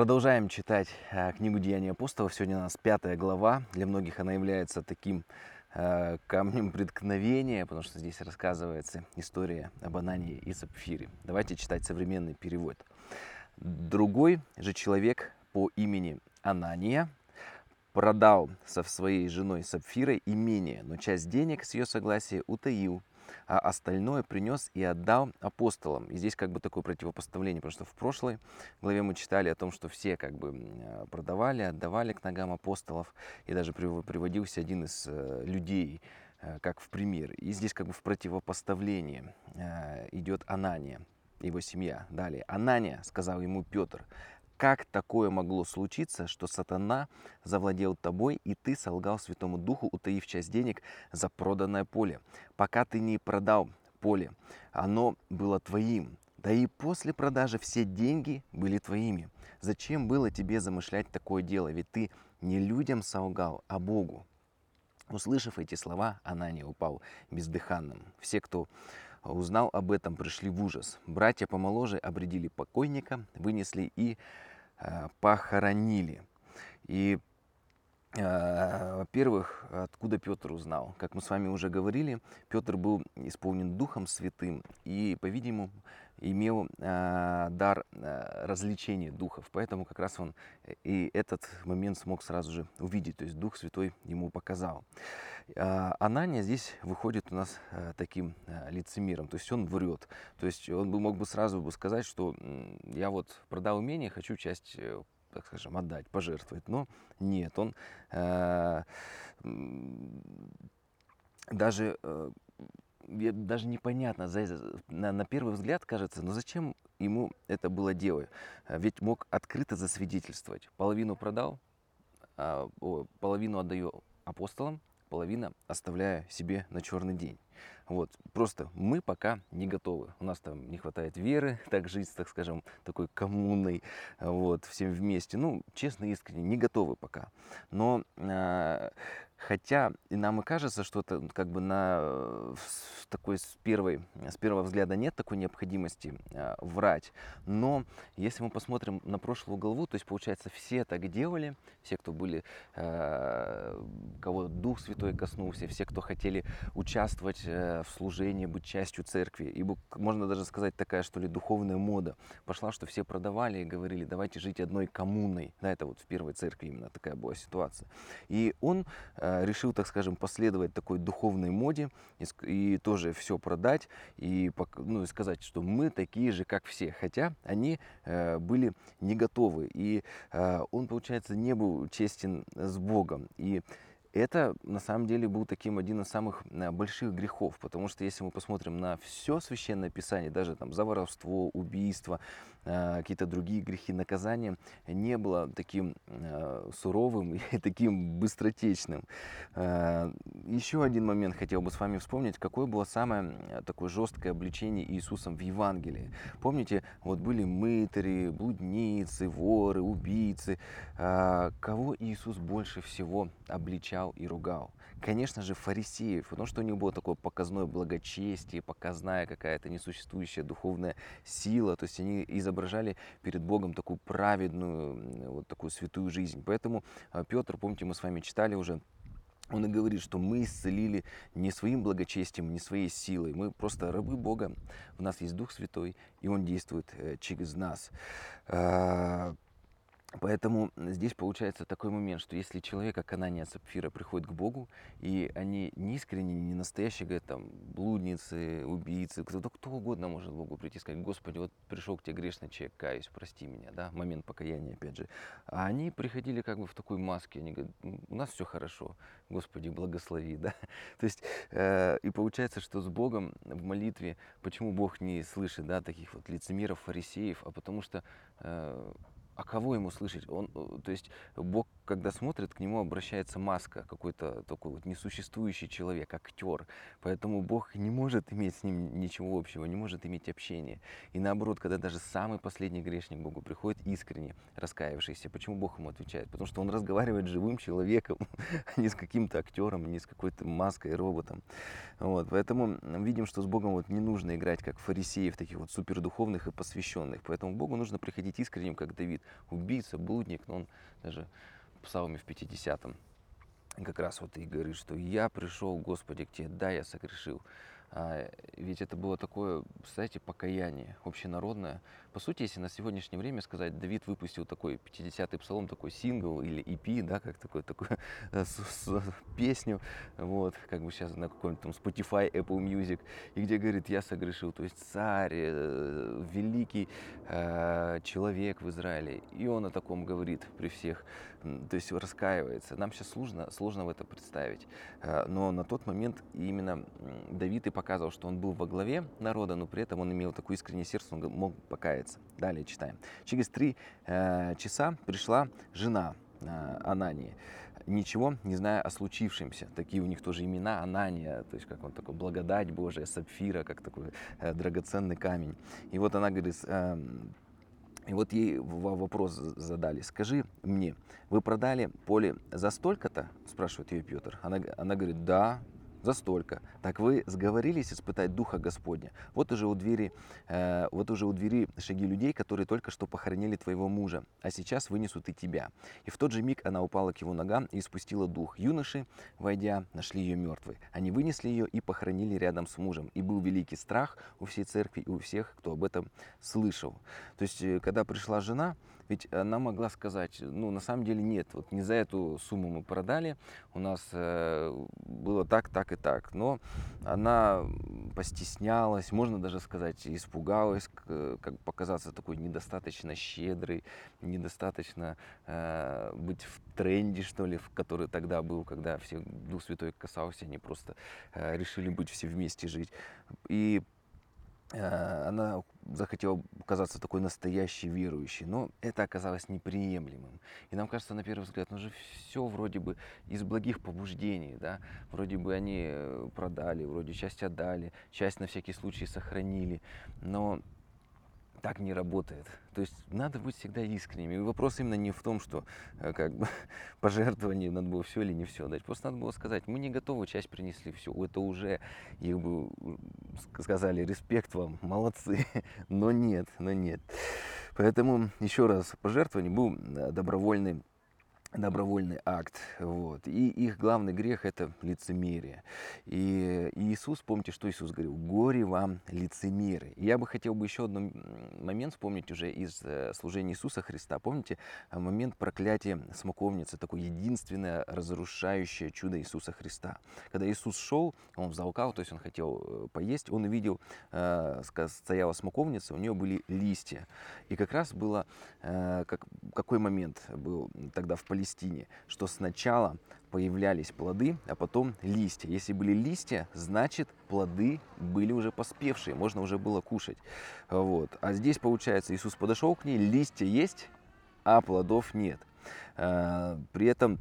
Продолжаем читать э, книгу Деяний апостолов. Сегодня у нас пятая глава. Для многих она является таким э, камнем преткновения, потому что здесь рассказывается история об Анании и Сапфире. Давайте читать современный перевод. Другой же человек по имени Анания продал со своей женой Сапфирой имение, но часть денег с ее согласия утаил, а остальное принес и отдал апостолам. И здесь как бы такое противопоставление, потому что в прошлой главе мы читали о том, что все как бы продавали, отдавали к ногам апостолов, и даже приводился один из э, людей, э, как в пример. И здесь как бы в противопоставлении э, идет Анания, его семья. Далее. Анания, сказал ему Петр, как такое могло случиться, что сатана завладел тобой, и ты солгал Святому Духу, утаив часть денег за проданное поле? Пока ты не продал поле, оно было твоим. Да и после продажи все деньги были твоими. Зачем было тебе замышлять такое дело? Ведь ты не людям солгал, а Богу. Услышав эти слова, Анания упал бездыханным. Все, кто узнал об этом, пришли в ужас. Братья помоложе обредили покойника, вынесли и похоронили. И, э, во-первых, откуда Петр узнал? Как мы с вами уже говорили, Петр был исполнен Духом Святым и, по-видимому, имел э, дар э, развлечения духов. Поэтому как раз он и этот момент смог сразу же увидеть. То есть Дух Святой ему показал. Э, Анания здесь выходит у нас э, таким э, лицемером. То есть он врет. То есть он бы мог бы сразу бы сказать, что я вот продал умение, хочу часть э, так скажем, отдать, пожертвовать. Но нет, он э, даже э, даже непонятно, на, на первый взгляд кажется, но зачем ему это было делать? Ведь мог открыто засвидетельствовать. Половину продал, а, половину отдаю апостолам, половина оставляю себе на черный день. Вот, просто мы пока не готовы. У нас там не хватает веры, так жить, так скажем, такой коммунной, вот, всем вместе. Ну, честно, искренне, не готовы пока. Но э, Хотя и нам и кажется, что это как бы на такой с, первой, с первого взгляда нет такой необходимости э, врать. Но если мы посмотрим на прошлую главу, то есть получается все так делали, все, кто были, э, кого Дух Святой коснулся, все, кто хотели участвовать э, в служении, быть частью церкви. И можно даже сказать такая, что ли, духовная мода пошла, что все продавали и говорили, давайте жить одной коммуной. Да, это вот в первой церкви именно такая была ситуация. И он э, Э, решил, так скажем, последовать такой духовной моде и, и тоже все продать и, ну, и сказать, что мы такие же, как все. Хотя они э, были не готовы. И э, он, получается, не был честен с Богом. И это на самом деле был таким один из самых э, больших грехов, потому что если мы посмотрим на все священное писание, даже там за воровство, убийство, э, какие-то другие грехи, наказания, не было таким э, суровым и таким быстротечным. Еще один момент хотел бы с вами вспомнить, какое было самое такое жесткое обличение Иисусом в Евангелии. Помните, вот были мытари, блудницы, воры, убийцы. Кого Иисус больше всего обличал? Обвинял и ругал. Конечно же, фарисеев, потому что у них было такое показное благочестие, показная какая-то несуществующая духовная сила, то есть они изображали перед Богом такую праведную, вот такую святую жизнь. Поэтому а, Петр, помните, мы с вами читали уже, он и говорит, что мы исцелили не своим благочестием, не своей силой. Мы просто рабы Бога. У нас есть Дух Святой, и Он действует э, через нас. Поэтому здесь получается такой момент, что если человек, как Сапфира, приходит к Богу, и они не искренне, не настоящие, говорят, там, блудницы, убийцы, кто, кто угодно может Богу прийти и сказать, Господи, вот пришел к тебе грешный человек, каюсь, прости меня, да, момент покаяния, опять же. А они приходили как бы в такой маске, они говорят, у нас все хорошо, Господи, благослови, да. То есть, э, и получается, что с Богом в молитве, почему Бог не слышит, да, таких вот лицемеров, фарисеев, а потому что э, а кого ему слышать? Он, э, то есть Бог когда смотрит, к нему обращается маска, какой-то такой вот несуществующий человек, актер. Поэтому Бог не может иметь с ним ничего общего, не может иметь общения. И наоборот, когда даже самый последний грешник Богу приходит искренне раскаявшийся, почему Бог ему отвечает? Потому что он разговаривает с живым человеком, а не с каким-то актером, не с какой-то маской, роботом. Вот. Поэтому видим, что с Богом вот не нужно играть как фарисеев, таких вот супердуховных и посвященных. Поэтому Богу нужно приходить искренним, как Давид, убийца, блудник, но он даже Псалме в 50-м как раз вот и говорит, что я пришел, Господи, к Тебе, да, я согрешил. А, ведь это было такое, знаете, покаяние общенародное. По сути, если на сегодняшнее время сказать, Давид выпустил такой 50-й псалом, такой сингл или EP, да, как такой, такую э, песню, вот, как бы сейчас на каком-то там Spotify, Apple Music, и где говорит, я согрешил, то есть царь, э, великий э, человек в Израиле, и он о таком говорит при всех, то есть раскаивается. Нам сейчас сложно, сложно в это представить, э, но на тот момент именно Давид и показывал, что он был во главе народа, но при этом он имел такое искреннее сердце, он мог покаяться. Далее читаем. Через три э, часа пришла жена э, Анании, ничего не зная о случившемся. Такие у них тоже имена Анания, то есть как он такой благодать Божия, сапфира, как такой э, драгоценный камень. И вот она говорит, э, и вот ей вопрос задали. Скажи мне, вы продали поле за столько-то? Спрашивает ее Петр. Она, она говорит, да, за столько. Так вы сговорились испытать Духа Господня. Вот уже у двери, э, вот уже у двери шаги людей, которые только что похоронили твоего мужа, а сейчас вынесут и тебя. И в тот же миг она упала к его ногам и спустила дух. Юноши, войдя, нашли ее мертвой. Они вынесли ее и похоронили рядом с мужем. И был великий страх у всей церкви и у всех, кто об этом слышал. То есть, э, когда пришла жена, ведь она могла сказать, ну, на самом деле нет, вот не за эту сумму мы продали, у нас э, было так, так и так. Но она постеснялась, можно даже сказать, испугалась, как показаться такой недостаточно щедрой, недостаточно э, быть в тренде, что ли, в который тогда был, когда все Дух Святой касался, они просто э, решили быть все вместе жить. И Э, она захотела казаться такой настоящей верующей, но это оказалось неприемлемым. И нам кажется, на первый взгляд, ну же все вроде бы из благих побуждений, да, вроде бы они э, продали, вроде часть отдали, часть на всякий случай сохранили, но так не работает. То есть надо быть всегда искренним. И вопрос именно не в том, что э, как бы пожертвование надо было все или не все дать. Просто надо было сказать, мы не готовы, часть принесли все. Это уже, их бы сказали, респект вам, молодцы. Но нет, но нет. Поэтому еще раз, пожертвование был э, добровольный добровольный акт. Вот. И их главный грех – это лицемерие. И Иисус, помните, что Иисус говорил? «Горе вам, лицемеры». Я бы хотел бы еще один момент вспомнить уже из э, служения Иисуса Христа. Помните момент проклятия смоковницы, такое единственное разрушающее чудо Иисуса Христа. Когда Иисус шел, он взалкал, то есть он хотел э, поесть, он увидел, э, стояла смоковница, у нее были листья. И как раз было, как, какой момент был тогда в политике, Палестине, что сначала появлялись плоды, а потом листья. Если были листья, значит плоды были уже поспевшие, можно уже было кушать. Вот. А здесь, получается, Иисус подошел к ней, листья есть, а плодов нет. А, при этом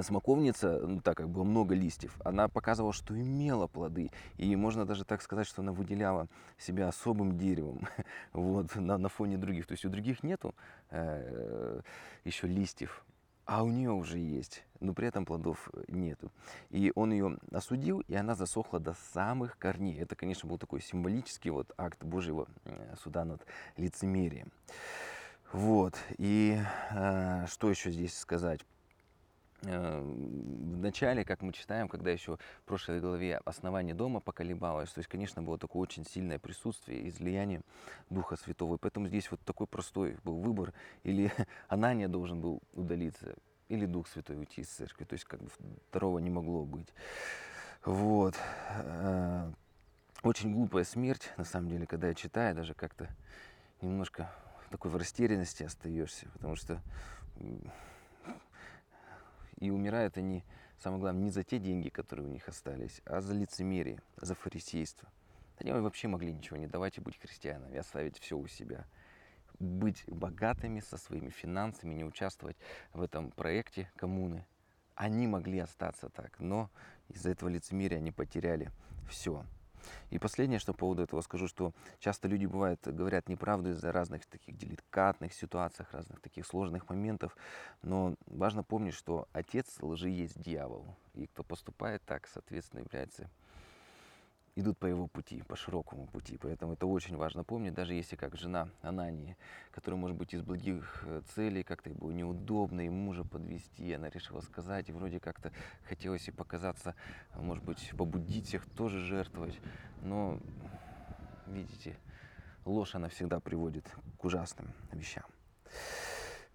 смоковница, ну, так как было много листьев, она показывала, что имела плоды. И можно даже так сказать, что она выделяла себя особым деревом вот, на, на фоне других. То есть у других нету э, еще листьев, а у нее уже есть, но при этом плодов э, нету. И он ее осудил, и она засохла до самых корней. Это, конечно, был такой символический вот акт Божьего э, суда над лицемерием. Вот, и э, что еще здесь сказать? Э, в начале, как мы читаем, когда еще в прошлой главе основание дома поколебалось, то есть, конечно, было такое очень сильное присутствие, излияние Духа Святого. Поэтому здесь вот такой простой был выбор. Или Анания должен был удалиться, или Дух Святой уйти из церкви. То есть, как бы второго не могло быть. Вот. Э, очень глупая смерть, на самом деле, когда я читаю, даже как-то немножко такой в растерянности остаешься, потому что и умирают они, самое главное, не за те деньги, которые у них остались, а за лицемерие, за фарисейство. Они вообще могли ничего не давать и быть христианами, оставить все у себя. быть богатыми со своими финансами, не участвовать в этом проекте коммуны. Они могли остаться так, но из-за этого лицемерия они потеряли все. И последнее, что по поводу этого скажу, что часто люди бывают, говорят неправду из-за разных таких деликатных ситуаций, разных таких сложных моментов. Но важно помнить, что отец лжи есть дьявол. И кто поступает так, соответственно, является идут по его пути, по широкому пути. Поэтому это очень важно помнить, даже если как жена Анании, которая, может быть, из благих э, целей, как-то было неудобно и мужа подвести, она решила сказать, и вроде как-то хотелось и показаться, может быть, побудить всех тоже жертвовать. Но, видите, ложь, она всегда приводит к ужасным вещам.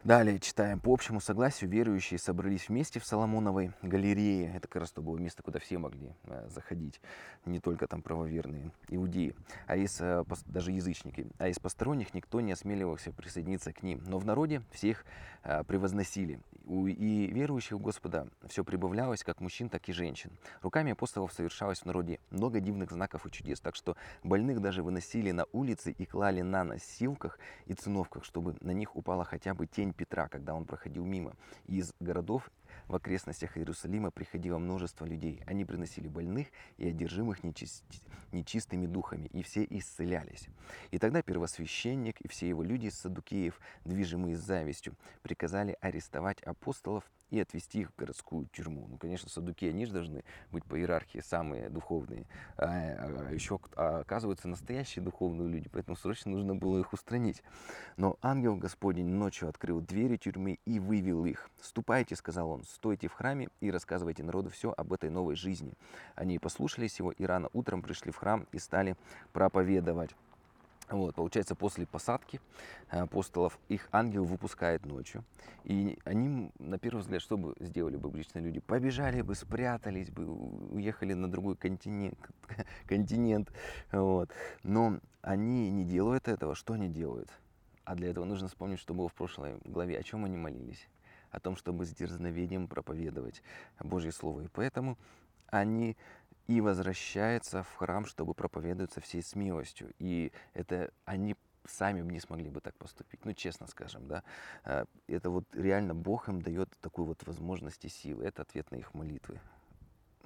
Далее читаем. По общему согласию верующие собрались вместе в Соломоновой галерее. Это как раз то было место, куда все могли э, заходить. Не только там правоверные иудеи, а из, э, даже язычники. А из посторонних никто не осмеливался присоединиться к ним. Но в народе всех э, превозносили. И верующих в Господа все прибавлялось, как мужчин, так и женщин. Руками апостолов совершалось в народе много дивных знаков и чудес. Так что больных даже выносили на улицы и клали на носилках и циновках, чтобы на них упала хотя бы тень Петра, когда он проходил мимо. Из городов в окрестностях Иерусалима приходило множество людей. Они приносили больных и одержимых нечист... нечистыми духами, и все исцелялись. И тогда первосвященник и все его люди из Садукеев, движимые завистью, приказали арестовать апостолов и отвести их в городскую тюрьму. Ну, конечно, садуки, они же должны быть по иерархии самые духовные. А, а, еще а, оказываются настоящие духовные люди, поэтому срочно нужно было их устранить. Но ангел Господень ночью открыл двери тюрьмы и вывел их. «Ступайте», — сказал он, — «стойте в храме и рассказывайте народу все об этой новой жизни». Они послушались его и рано утром пришли в храм и стали проповедовать. Вот, получается, после посадки э, апостолов их ангел выпускает ночью. И они, на первый взгляд, что бы сделали бы обычные люди? Побежали бы, спрятались бы, уехали на другой континент. континент вот. Но они не делают этого. Что они делают? А для этого нужно вспомнить, что было в прошлой главе. О чем они молились? О том, чтобы с дерзновением проповедовать Божье Слово. И поэтому они и возвращается в храм, чтобы проповедовать со всей смелостью. И это они сами не смогли бы так поступить, ну честно скажем, да. А, это вот реально Бог им дает такую вот возможность и силы. Это ответ на их молитвы.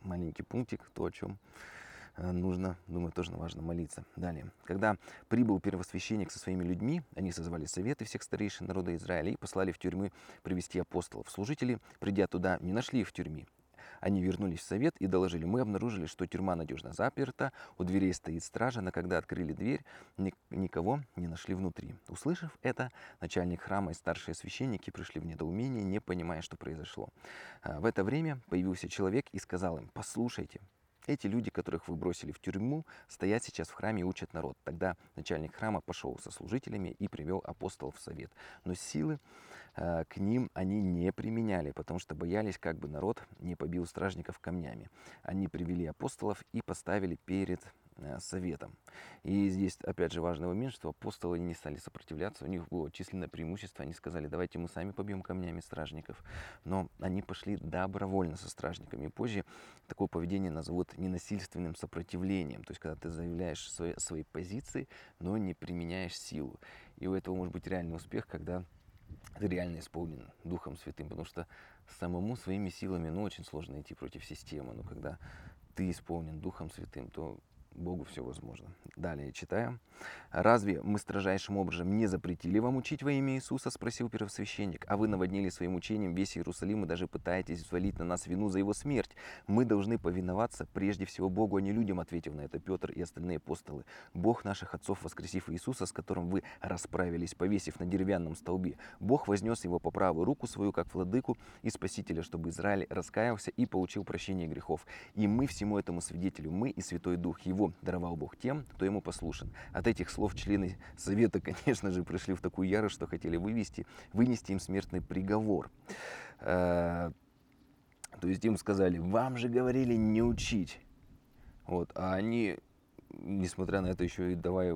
Маленький пунктик, то, о чем нужно, думаю, тоже важно молиться. Далее. Когда прибыл первосвященник со своими людьми, они созвали советы всех старейшин народа Израиля и послали в тюрьмы привести апостолов. Служители, придя туда, не нашли их в тюрьме. Они вернулись в совет и доложили, мы обнаружили, что тюрьма надежно заперта, у дверей стоит стража, но когда открыли дверь, никого не нашли внутри. Услышав это, начальник храма и старшие священники пришли в недоумение, не понимая, что произошло. А, в это время появился человек и сказал им, послушайте, эти люди, которых вы бросили в тюрьму, стоят сейчас в храме и учат народ. Тогда начальник храма пошел со служителями и привел апостолов в совет. Но силы Э, к ним они не применяли, потому что боялись, как бы народ не побил стражников камнями. Они привели апостолов и поставили перед э, советом. И здесь, опять же, важный момент, что апостолы не стали сопротивляться, у них было численное преимущество, они сказали, давайте мы сами побьем камнями стражников. Но они пошли добровольно со стражниками. И позже такое поведение назовут ненасильственным сопротивлением, то есть когда ты заявляешь свои, свои позиции, но не применяешь силу. И у этого может быть реальный успех, когда ты реально исполнен Духом Святым, потому что самому своими силами, ну, очень сложно идти против системы, но когда ты исполнен Духом Святым, то Богу все возможно. Далее читаем. «Разве мы строжайшим образом не запретили вам учить во имя Иисуса?» – спросил первосвященник. «А вы наводнили своим учением весь Иерусалим и даже пытаетесь взвалить на нас вину за его смерть. Мы должны повиноваться прежде всего Богу, а не людям», – ответил на это Петр и остальные апостолы. «Бог наших отцов, воскресив Иисуса, с которым вы расправились, повесив на деревянном столбе, Бог вознес его по правую руку свою, как владыку и спасителя, чтобы Израиль раскаялся и получил прощение грехов. И мы всему этому свидетелю, мы и Святой Дух Его, даровал Бог тем, кто ему послушен. От этих слов члены совета, конечно же, пришли в такую ярость, что хотели вывести, вынести им смертный приговор. Э, то есть им сказали, вам же говорили не учить. Вот, а они несмотря на это, еще и давай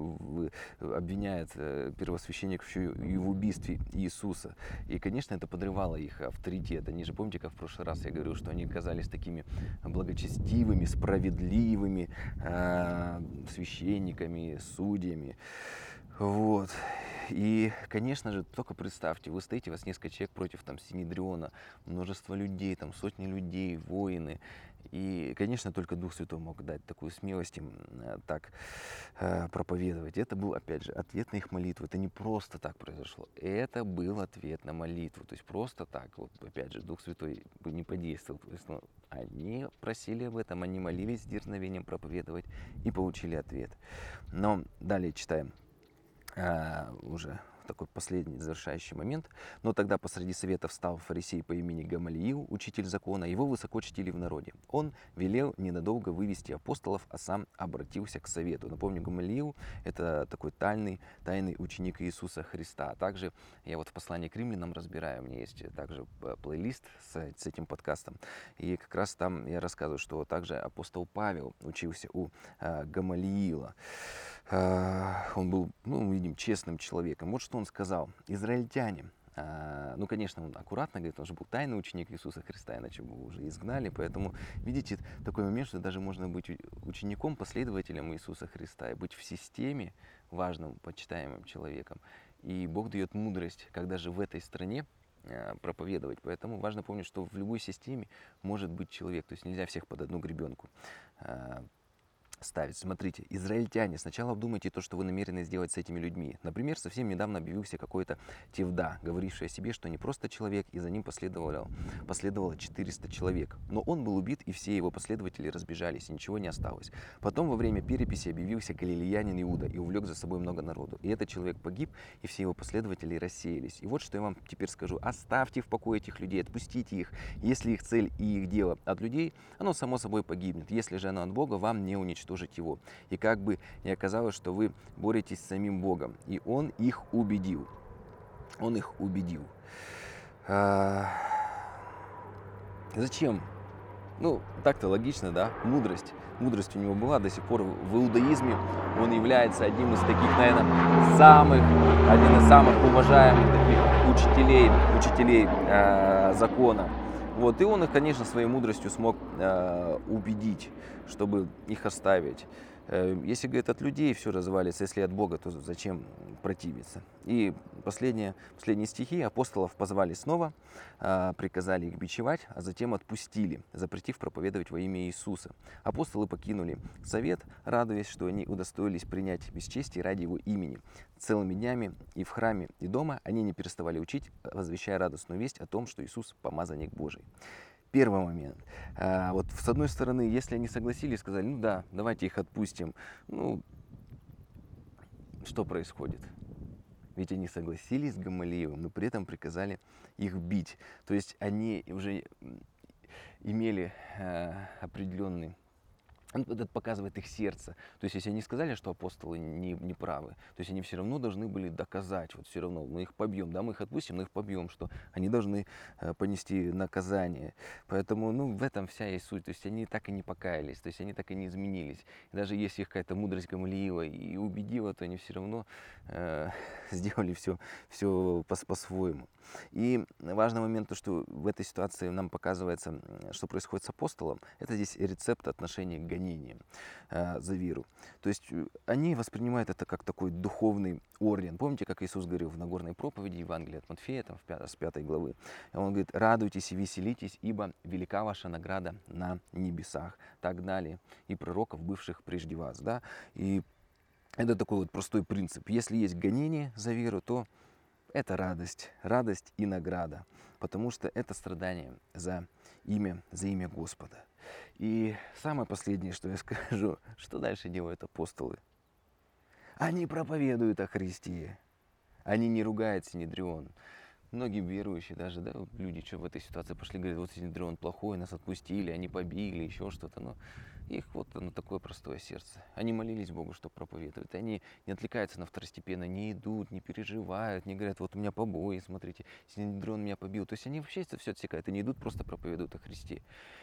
обвиняет э, первосвященник и в убийстве Иисуса. И, конечно, это подрывало их авторитет. Они же, помните, как в прошлый раз я говорил, что они казались такими благочестивыми, справедливыми э, священниками, судьями. Вот. И, конечно же, только представьте, вы стоите, у вас несколько человек против там Синедриона, множество людей, там сотни людей, воины. И, конечно, только Дух Святой мог дать такую смелость им э, так э, проповедовать. Это был, опять же, ответ на их молитву. Это не просто так произошло. Это был ответ на молитву. То есть просто так, вот, опять же, Дух Святой бы не подействовал. То есть, ну, они просили об этом, они молились с дерзновением проповедовать и получили ответ. Но далее читаем э, уже такой последний завершающий момент. Но тогда посреди совета встал фарисей по имени Гамалиил, учитель закона, его высоко чтили в народе. Он велел ненадолго вывести апостолов, а сам обратился к совету. Напомню, Гамалиил – это такой тайный, тайный ученик Иисуса Христа. А также я вот в послании к римлянам разбираю, у меня есть также плейлист с, с этим подкастом. И как раз там я рассказываю, что также апостол Павел учился у э, Гамалиила. А, он был, ну, мы видим, честным человеком. Вот что он сказал. Израильтяне, а, ну, конечно, он аккуратно говорит, он же был тайный ученик Иисуса Христа, иначе бы уже изгнали. Поэтому, видите, такой момент, что даже можно быть учеником, последователем Иисуса Христа и быть в системе важным, почитаемым человеком. И Бог дает мудрость, когда же в этой стране а, проповедовать. Поэтому важно помнить, что в любой системе может быть человек. То есть нельзя всех под одну гребенку ставить. Смотрите, израильтяне, сначала обдумайте то, что вы намерены сделать с этими людьми. Например, совсем недавно объявился какой-то Тевда, говоривший о себе, что не просто человек, и за ним последовало, последовало 400 человек. Но он был убит, и все его последователи разбежались, и ничего не осталось. Потом во время переписи объявился галилеянин Иуда и увлек за собой много народу. И этот человек погиб, и все его последователи рассеялись. И вот что я вам теперь скажу. Оставьте в покое этих людей, отпустите их. Если их цель и их дело от людей, оно само собой погибнет. Если же оно от Бога, вам не уничтожить уничтожить его. И как бы не оказалось, что вы боретесь с самим Богом. И Он их убедил. Он их убедил. А... Зачем? Ну, так-то логично, да? Мудрость. Мудрость у него была до сих пор в иудаизме. Он является одним из таких, наверное, самых, один из самых уважаемых таких учителей, учителей э, закона. Вот, и он их, конечно, своей мудростью смог э, убедить, чтобы их оставить. Э, если, говорит, от людей все развалится, если от Бога, то зачем противиться? И последние, последние стихи апостолов позвали снова, а, приказали их бичевать, а затем отпустили, запретив проповедовать во имя Иисуса. Апостолы покинули совет, радуясь, что они удостоились принять бесчестие ради его имени. Целыми днями и в храме, и дома они не переставали учить, возвещая радостную весть о том, что Иисус – помазанник Божий. Первый момент. А, вот с одной стороны, если они согласились, сказали, ну да, давайте их отпустим. Ну, что происходит? Ведь они согласились с Гамалиевым, но при этом приказали их бить. То есть они уже имели э, определенный это показывает их сердце. То есть, если они сказали, что апостолы не, не правы, то есть они все равно должны были доказать, вот все равно мы их побьем, да, мы их отпустим, но их побьем, что они должны э, понести наказание. Поэтому, ну, в этом вся и суть. То есть они так и не покаялись, то есть они так и не изменились. И даже если их какая-то мудрость Гамалиила и убедила, то они все равно э, сделали все, все по-своему. И важный момент, то, что в этой ситуации нам показывается, что происходит с апостолом, это здесь рецепт отношения к гонениям э, за веру. То есть э, они воспринимают это как такой духовный орден. Помните, как Иисус говорил в Нагорной проповеди Евангелия от Матфея, там, в 5, с 5 главы? Он говорит, радуйтесь и веселитесь, ибо велика ваша награда на небесах. Так далее. И пророков, бывших прежде вас. Да? И это такой вот простой принцип. Если есть гонение за веру, то это радость, радость и награда, потому что это страдание за имя, за имя Господа. И самое последнее, что я скажу, что дальше делают апостолы? Они проповедуют о Христе. Они не ругают Синедрион. Многие верующие даже, да, люди, что в этой ситуации пошли, говорят, вот Синедрион плохой, нас отпустили, они побили, еще что-то. Но их вот оно такое простое сердце. Они молились Богу, что проповедуют. Они не отвлекаются на второстепенно, не идут, не переживают, не говорят, вот у меня побои, смотрите, Синедрон меня побил. То есть они вообще это все отсекают. Они идут, просто проповедуют о Христе.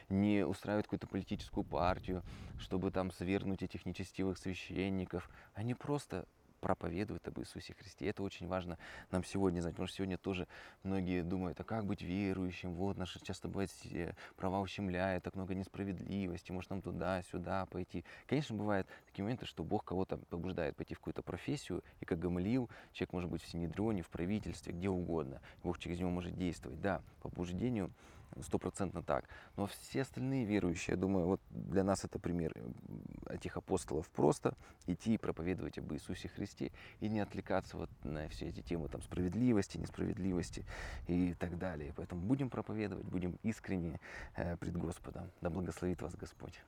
Не устраивают какую-то политическую партию, чтобы там свергнуть этих нечестивых священников. Они просто проповедуют об Иисусе Христе. Это очень важно нам сегодня знать, потому что сегодня тоже многие думают, а как быть верующим, вот наши часто бывает права ущемляют, так много несправедливости, может нам туда, сюда пойти. Конечно, бывают такие моменты, что Бог кого-то побуждает пойти в какую-то профессию, и как Гамалиил, человек может быть в Синедроне, в правительстве, где угодно. Бог через него может действовать. Да, по побуждению стопроцентно так. Но все остальные верующие, я думаю, вот для нас это пример этих апостолов просто идти и проповедовать об Иисусе Христе и не отвлекаться вот на все эти темы там, справедливости, несправедливости и так далее. Поэтому будем проповедовать, будем искренне э, пред Господом. Да благословит вас Господь.